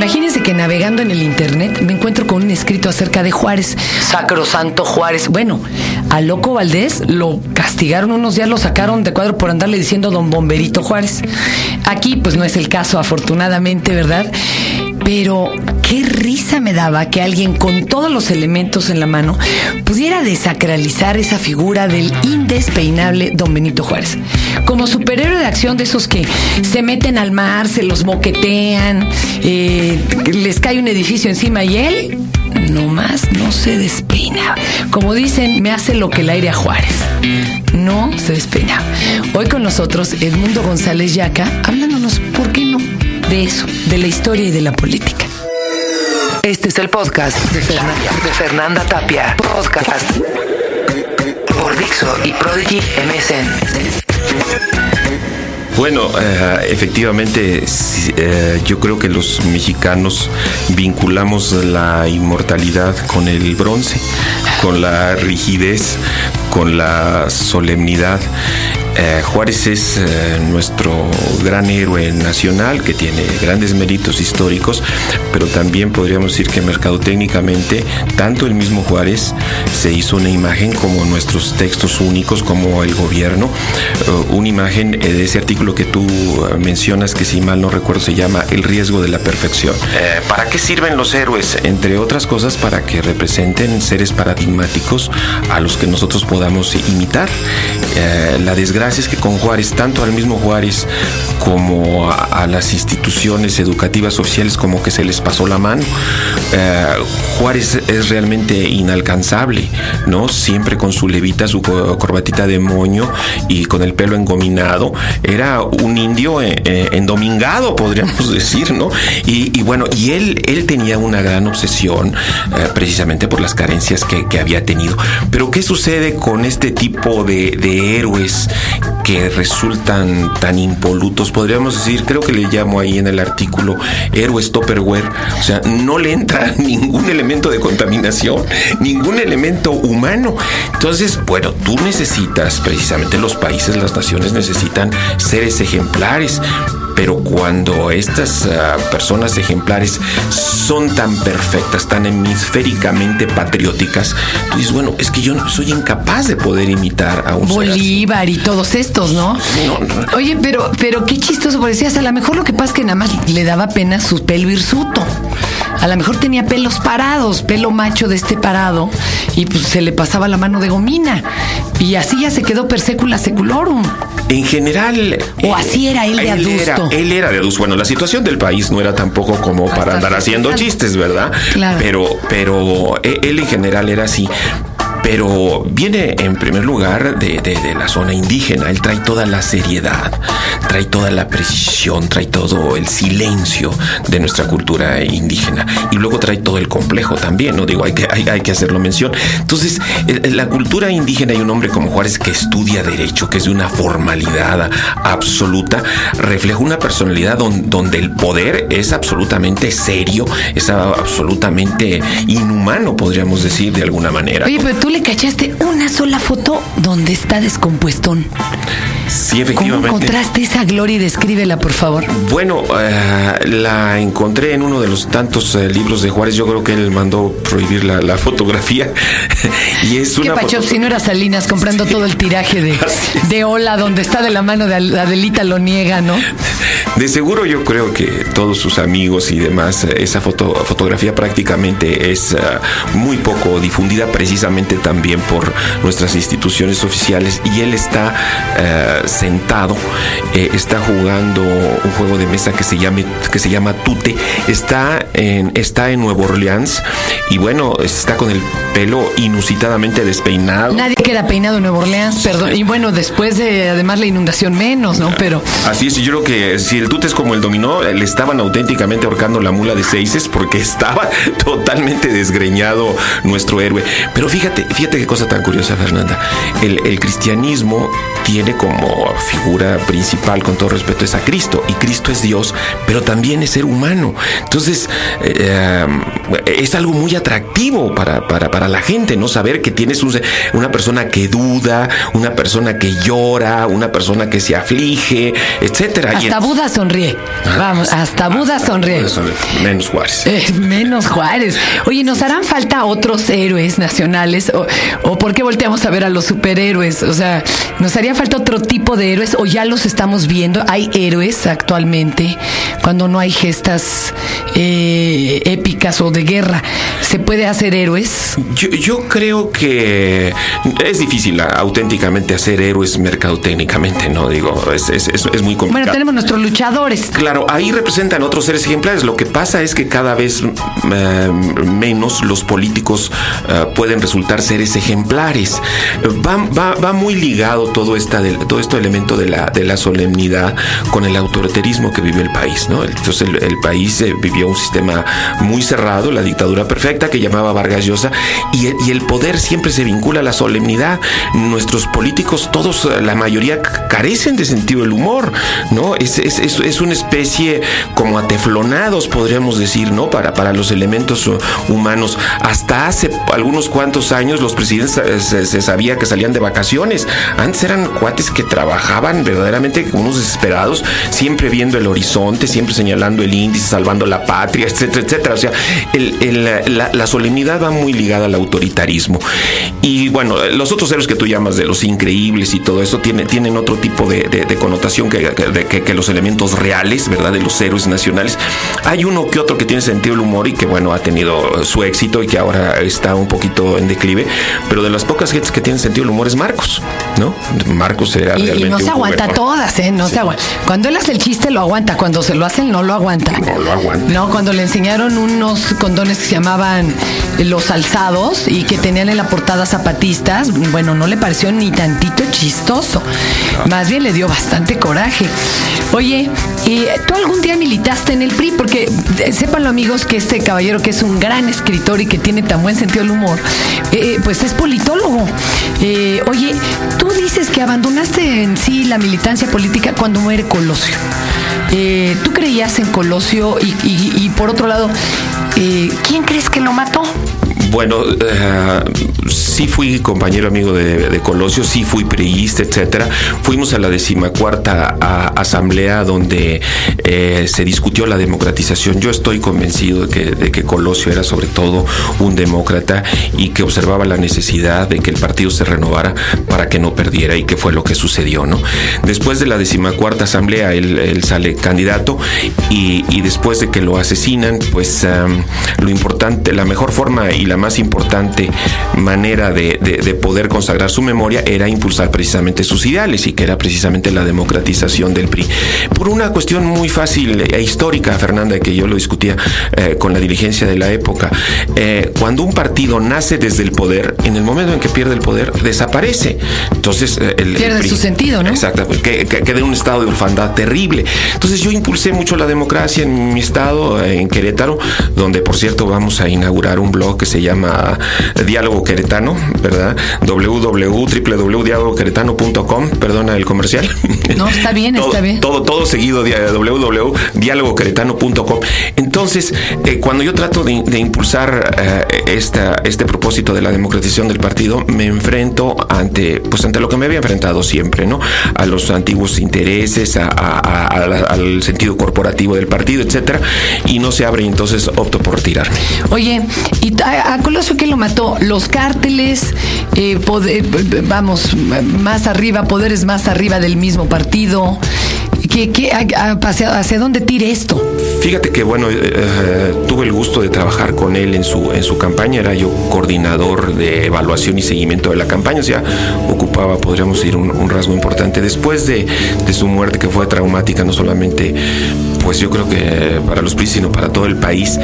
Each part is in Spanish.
Imagínense que navegando en el internet me encuentro con un escrito acerca de Juárez, Sacrosanto Juárez. Bueno, a Loco Valdés lo castigaron unos días, lo sacaron de cuadro por andarle diciendo don Bomberito Juárez. Aquí pues no es el caso, afortunadamente, ¿verdad? Pero qué risa me daba que alguien con todos los elementos en la mano pudiera desacralizar esa figura del indespeinable don Benito Juárez. Como superhéroe de acción de esos que se meten al mar, se los moquetean, eh, les cae un edificio encima y él nomás no se despeina. Como dicen, me hace lo que el aire a Juárez. No se despeina. Hoy con nosotros Edmundo González Yaca, hablándonos. De eso, de la historia y de la política. Este es el podcast de Fernanda, de Fernanda Tapia. Podcast por Dixo y Prodigy MSN. Bueno, eh, efectivamente, eh, yo creo que los mexicanos vinculamos la inmortalidad con el bronce, con la rigidez, con la solemnidad. Eh, Juárez es eh, nuestro gran héroe nacional que tiene grandes méritos históricos, pero también podríamos decir que mercadotécnicamente tanto el mismo Juárez se hizo una imagen como nuestros textos únicos, como el gobierno, uh, una imagen de ese artículo que tú mencionas que si mal no recuerdo se llama El riesgo de la perfección. Eh, ¿Para qué sirven los héroes? Entre otras cosas para que representen seres paradigmáticos a los que nosotros podamos imitar. la desgracia es que con Juárez, tanto al mismo Juárez como a, las instituciones educativas oficiales, como que se les pasó la mano. Eh, Juárez es realmente inalcanzable, ¿no? Siempre con su levita, su corbatita de moño y con el pelo engominado. Era un indio eh, eh, endomingado, podríamos decir, ¿no? Y, bueno, y él, él tenía una gran obsesión precisamente por las carencias que, había tenido. Pero ¿qué sucede con este tipo de, de héroes que resultan tan impolutos, podríamos decir, creo que le llamo ahí en el artículo héroes Topperware, o sea, no le entra ningún elemento de contaminación, ningún elemento humano. Entonces, bueno, tú necesitas, precisamente los países, las naciones necesitan seres ejemplares, pero cuando estas ah, personas ejemplares son tan perfectas, tan hemisféricamente patrióticas, tú dices, bueno, es que yo soy incapaz de poder imitar a un Bolívar y todos estos, ¿no? Oye, pero, pero qué chistoso, porque decías, a lo mejor lo que pasa es que nada más le daba pena su pelo hirsuto. A lo mejor tenía pelos parados, pelo macho de este parado, y pues se le pasaba la mano de gomina. Y así ya se quedó per secula seculorum. En general. O así era él de adusto. él era de adusto. Bueno, la situación del país no era tampoco como para andar haciendo chistes, ¿verdad? Claro. Pero, pero e, él en general era así pero viene en primer lugar de, la zona indígena. Él trae toda la seriedad, trae toda la precisión, trae todo el silencio de nuestra cultura indígena y luego trae todo el complejo también, ¿no? Digo, hay que, hay, que hacerlo mención. Entonces, la cultura indígena y un hombre como Juárez que estudia derecho, que es de una formalidad absoluta, refleja una personalidad donde el poder es absolutamente serio, es absolutamente inhumano, podríamos decir de alguna manera. Oye, pero tú le cachaste una sola foto donde está descompuestón. Sí, efectivamente. ¿Cómo encontraste esa gloria y descríbela, por favor? Bueno, eh, la encontré en uno de los tantos eh, libros de Juárez. Yo creo que él mandó prohibir la, fotografía. y es una. ¿Qué si no era Salinas comprando todo el tiraje de, de Ola, donde está de la mano de Adelita, lo niega, ¿no? De seguro yo creo que todos sus amigos y demás, eh, esa foto, fotografía prácticamente es muy poco difundida precisamente también por nuestras instituciones oficiales y él está sentado, eh, está jugando un juego de mesa que se, llame, que se llama Tute, está en, está en Nueva Orleans y bueno, está con el pelo inusitadamente despeinado. Nadie queda peinado en Nueva Orleans, perdón. Y bueno, después de además la inundación menos, ¿no? Pero... Así es, yo creo que si el Tute es como el dominó, le estaban auténticamente ahorcando la mula de seises porque estaba totalmente desgreñado nuestro héroe. Pero fíjate, fíjate qué cosa tan curiosa, Fernanda. El, el cristianismo tiene como figura principal, con todo respeto, es a Cristo. Y Cristo es Dios, pero también es ser humano. Entonces, eh, es algo muy atractivo para, para, para, la gente, ¿no? Saber que tienes una persona que duda, una persona que llora, una persona que se aflige, etcétera. Hasta Buda sonríe. Ah, Vamos, hasta Buda sonríe. Menos Juárez. Eh, menos Juárez. Oye, ¿nos harán falta otros héroes nacionales? ¿O, o por qué volteamos a ver a los superhéroes? O sea, ¿nos haría falta otro tipo de héroes o ya los estamos viendo? ¿Hay héroes actualmente cuando no hay gestas eh, épicas o de guerra? ¿Se puede hacer héroes? Yo, creo que es difícil auténticamente hacer héroes mercadotécnicamente, ¿no? Digo, es, es, es, muy complicado. Bueno, tenemos nuestros luchadores. Claro, ahí representan otros seres ejemplares. Lo que pasa es que cada vez eh, menos los políticos eh, pueden resultar seres ejemplares. Va, va, va muy ligado todo, esta todo este elemento de la, de la solemnidad con el autoritarismo que vive el país, ¿no? Entonces el, país eh, vivió un sistema muy cerrado, la dictadura perfecta que llamaba Vargas Llosa, y, el poder siempre se vincula a la solemnidad. Nuestros políticos, todos, la mayoría, carecen de sentido del humor, ¿no? Es, es, es, una especie como ateflonados, podríamos decir, ¿no? Para, para los elementos humanos. Hasta hace algunos cuantos años los presidentes eh, se, sabía que salían de vacaciones. Antes eran cuates que trabajaban verdaderamente como unos desesperados, siempre viendo el horizonte, siempre señalando el índice, salvando la patria, etcétera, etcétera. O sea, la, solemnidad va muy ligada al autoritarismo. Y bueno, los otros héroes que tú llamas de los increíbles y todo eso tiene, tienen otro tipo de, connotación que, que, los elementos reales, ¿verdad? De los héroes nacionales. Hay uno que otro que tiene sentido del humor y que, bueno, ha tenido su éxito y que ahora está un poquito en declive, pero de las pocas gentes que tienen sentido del humor es Marcos, ¿no? Marcos era realmente. Y no se aguanta todas, ¿eh? No se aguanta. Cuando él hace el chiste lo aguanta, cuando se lo hacen no lo aguanta. No lo aguanta. No, cuando le enseñaron unos condones que se llamaban los alzados y que tenían en la portada zapatistas, bueno, no le pareció ni tantito chistoso. Más bien le dio bastante coraje. Oye, ¿y ¿tú algún día militaste en el PRI? Porque eh, sépanlo amigos que este caballero que es un gran escritor y que tiene tan buen sentido del humor, eh, pues es politólogo. oye, tú dices que abandonaste en sí la militancia política cuando muere Colosio. Eh, ¿Tú creías en Colosio y, por otro lado, eh, ¿quién crees que lo mató? Bueno, eh, sí fui compañero amigo de, Colosio, sí fui priista, etcétera. Fuimos a la decimacuarta asamblea donde eh, se discutió la democratización. Yo estoy convencido de que, Colosio era sobre todo un demócrata y que observaba la necesidad de que el partido se renovara para que no perdiera y que fue lo que sucedió, ¿no? Después de la decimacuarta asamblea, él, sale candidato y, después de que lo asesinan, pues lo importante, la mejor forma y la más importante manera de, poder consagrar su memoria era impulsar precisamente sus ideales y que era precisamente la democratización del PRI. Por una cuestión muy fácil e histórica, Fernanda, que yo lo discutía eh, con la dirigencia de la época, eh, cuando un partido nace desde el poder, en el momento en que pierde el poder, desaparece. Entonces, eh, el, pierde su sentido, ¿no? Exacto, que, queda en un estado de orfandad terrible. Entonces, yo impulsé mucho la democracia en mi estado, en Querétaro, donde, por cierto, vamos a inaugurar un blog que se llama llama Diálogo Queretano, ¿verdad? www.dialogoqueretano.com, perdona el comercial. No, está bien, está bien. Todo, todo seguido, www.dialogoqueretano.com. Entonces, eh, cuando yo trato de, impulsar eh, esta, este propósito de la democratización del partido, me enfrento ante, pues ante lo que me había enfrentado siempre, ¿no? A los antiguos intereses, al sentido corporativo del partido, etcétera, y no se abre, entonces opto por retirarme. Oye, y a, Colosio que lo mató, los cárteles, eh, vamos, más arriba, poderes más arriba del mismo partido. ¿Qué, hacia, dónde tire esto? Fíjate que, bueno, eh, eh, tuve el gusto de trabajar con él en su, en su campaña. Era yo coordinador de evaluación y seguimiento de la campaña. O sea, ocupaba, podríamos decir, un, rasgo importante. Después de, de, su muerte, que fue traumática, no solamente, pues yo creo que para los PRI, sino para todo el país,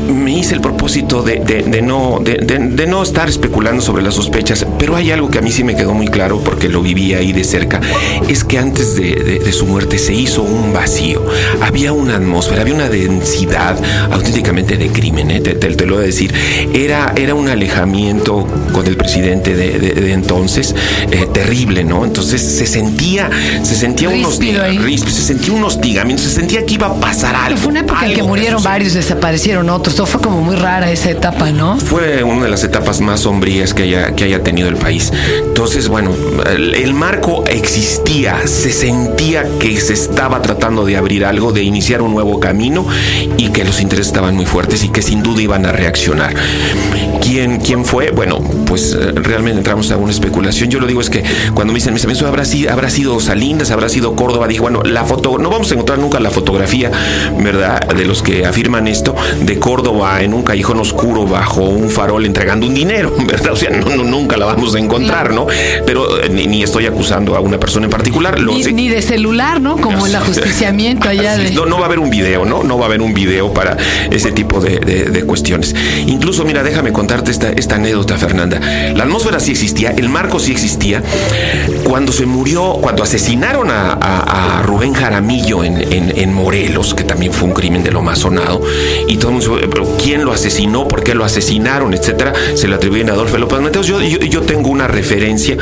me hice el propósito de, no, de, no estar especulando sobre las sospechas, pero hay algo que a mí sí me quedó muy claro porque lo viví ahí de cerca, es que antes de, su muerte se hizo un vacío, había una atmósfera, había una densidad auténticamente de crimen, ¿eh? te, lo voy a decir, era, era un alejamiento con el presidente de, entonces eh, terrible, ¿no? Entonces se sentía, se sentía un hostigamiento, se sentía un hostigamiento, se sentía que iba a pasar algo. Fue una época en que murieron varios, desaparecieron otros, todo fue como muy rara esa etapa, ¿no? Fue una de las etapas más sombrías que haya, que haya tenido el país. Entonces, bueno, el, marco existía, se sentía que se estaba tratando de abrir algo, de iniciar un nuevo camino y que los intereses estaban muy fuertes y que sin duda iban a reaccionar. ¿Quién, quién fue? Bueno, pues eh, realmente entramos a una especulación. Yo lo digo es que cuando me dicen, mis amigos, habrá sido, habrá sido Salinas, habrá sido Córdoba, dije, bueno, la foto, no vamos a encontrar nunca la fotografía, ¿verdad? De los que afirman esto, de Córdoba en un callejón oscuro bajo un farol entregando un dinero, ¿verdad? O sea, no, nunca la vamos a encontrar, ¿no? Pero eh, ni, estoy acusando a una persona en particular. ni, de celular, ¿no? Como el ajusticiamiento allá de... No, no va a haber un video, ¿no? No va a haber un video para ese tipo de, de cuestiones. Incluso, mira, déjame contarte esta, esta anécdota, Fernanda. La atmósfera sí existía, el marco sí existía. Cuando se murió, cuando asesinaron a, Rubén Jaramillo en, en, Morelos, que también fue un crimen de lo más sonado, y todo el mundo pero ¿quién lo asesinó? ¿Por qué lo asesinaron? Etcétera, se le atribuyen a Adolfo López Mateos. Yo, tengo una referencia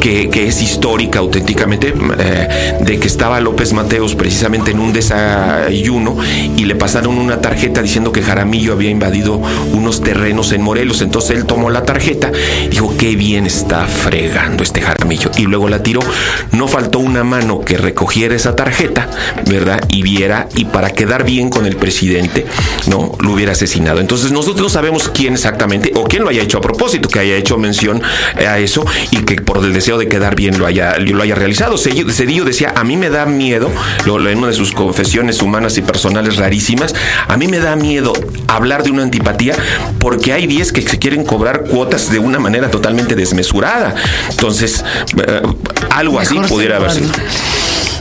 que, es histórica auténticamente, eh, de que estaba López Mateos precisamente en un desayuno y le pasaron una tarjeta diciendo que Jaramillo había invadido unos terrenos en Morelos. Entonces él tomó la tarjeta y dijo, qué bien está fregando este Jaramillo. Y luego la tiró. No faltó una mano que recogiera esa tarjeta, ¿verdad? Y viera, y para quedar bien con el presidente, no, lo hubiera asesinado. Entonces nosotros no sabemos quién exactamente, o quién lo haya hecho a propósito, que haya hecho mención a eso y que por el deseo de quedar bien lo haya, lo haya realizado. Cedillo decía, a mí me da miedo, lo, en una de sus confesiones humanas y personales rarísimas, a mí me da miedo hablar de una antipatía porque hay 10 que se quieren cobrar cuotas de una manera totalmente desmesurada. Entonces, eh, algo así pudiera haber sido.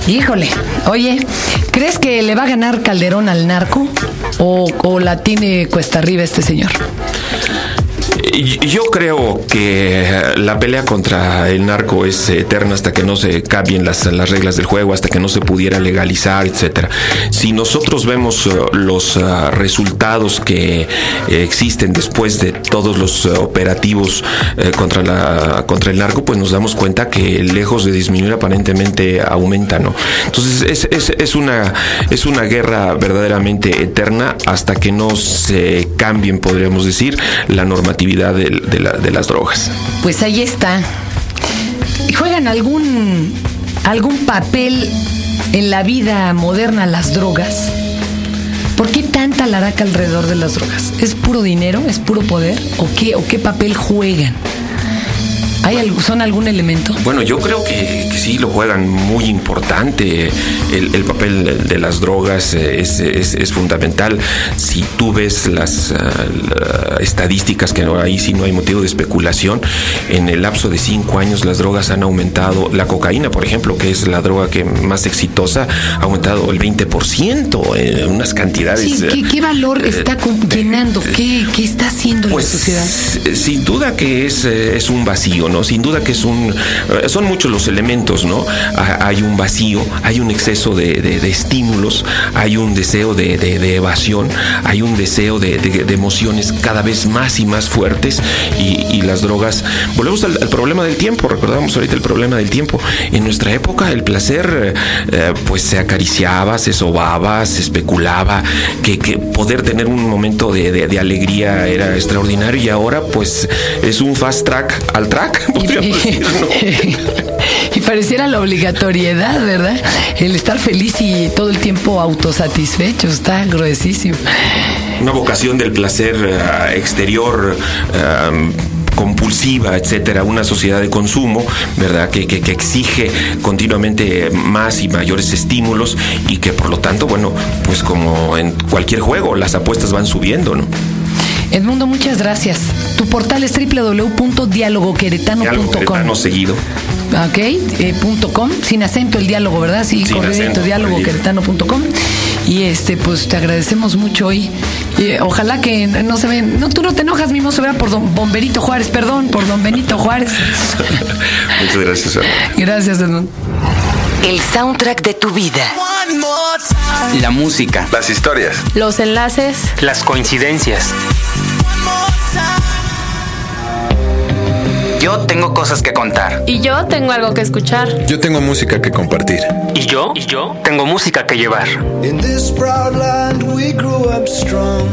Híjole, oye, ¿crees que le va a ganar Calderón al narco o, o la tiene cuesta arriba este señor? Yo creo que la pelea contra el narco es eterna hasta que no se cambien las, las reglas del juego, hasta que no se pudiera legalizar, etcétera. Si nosotros vemos uh, los uh, resultados que existen después de todos los uh, operativos contra la contra el narco, pues nos damos cuenta que lejos de disminuir aparentemente aumenta, ¿no? Entonces es, es, es una es una guerra verdaderamente eterna hasta que no se cambien, podríamos decir, la normatividad de, las drogas. Pues ahí está. ¿Juegan algún, algún papel en la vida moderna las drogas? ¿Por qué tanta laraca alrededor de las drogas? ¿Es puro dinero? ¿Es puro poder? ¿O qué, o qué papel juegan? ¿Hay ¿Son algún elemento? Bueno, yo creo que, sí lo juegan muy importante. El, papel de las drogas es, fundamental. Si tú ves las, ah, estadísticas, que ahí sí no hay motivo de especulación, en el lapso de cinco años las drogas han aumentado. La cocaína, por ejemplo, que es la droga que más exitosa, ha aumentado el 20%, en unas cantidades. Sí, ¿qué, valor eh, está llenando? ¿Qué, está haciendo la pues, sociedad? Sin duda que es, es un vacío, sin duda que es un, eh, son muchos los elementos, ¿no? Hay un vacío, hay un exceso de, estímulos, hay un deseo de, evasión, hay un deseo de, emociones cada vez más y más fuertes y, las drogas. Volvemos al, problema del tiempo, recordamos ahorita el problema del tiempo. En nuestra época el placer eh, pues se acariciaba, se sobaba, se especulaba, que poder tener un momento de, alegría era extraordinario y ahora pues es un fast track al track. y pareciera la obligatoriedad, ¿verdad? El estar feliz y todo el tiempo autosatisfecho, está gruesísimo. Una vocación del placer eh, exterior. Eh, compulsiva, etcétera, una sociedad de consumo, ¿verdad? Que, que, exige continuamente más y mayores estímulos y que por lo tanto, bueno, pues como en cualquier juego, las apuestas van subiendo, ¿no? Edmundo, muchas gracias. Tu portal es www.dialogoqueretano.com. seguido. Ok, eh, punto com, sin acento el diálogo, ¿verdad? Sí, correcto, dialogoqueretano.com. Y Y este, pues te agradecemos mucho hoy. Ojalá que no se ven. No, tú no te enojas, mismo se vea por don Bomberito Juárez, perdón, por don Benito Juárez. Muchas gracias, Edmond. Gracias, Edmond. El soundtrack de tu vida. La música. Las historias. Los enlaces. Las coincidencias. Yo tengo cosas que contar. Y yo tengo algo que escuchar. Yo tengo música que compartir. ¿Y yo? ¿Y yo? Tengo música que llevar. In this proud land we grew up strong.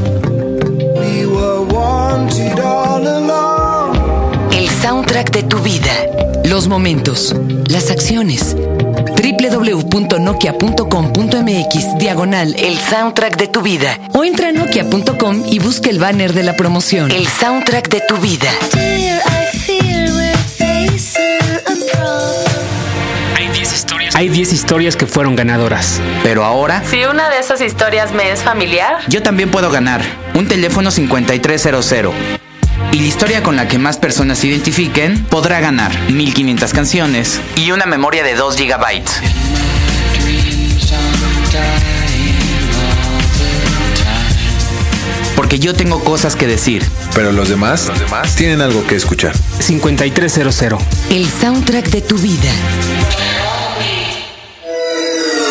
We were wanted all along. El soundtrack de tu vida. Los momentos, las acciones. www.nokia.com.mx diagonal El soundtrack de tu vida. o entra a nokia.com y busca el banner de la promoción. El soundtrack de tu vida. Hay 10 historias que fueron ganadoras. Pero ahora, Si una de esas historias me es familiar, yo también puedo ganar un teléfono 5300. Y la historia con la que más personas se identifiquen podrá ganar 1500 canciones y una memoria de 2 GB. Porque yo tengo cosas que decir. Pero los demás, tienen algo que escuchar. 5300. El soundtrack de tu vida.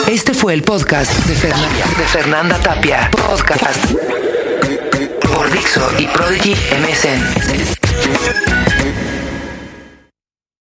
Este fue el podcast de Fernanda, De Fernanda Tapia. Podcast. Por Dixo y Prodigy MSN.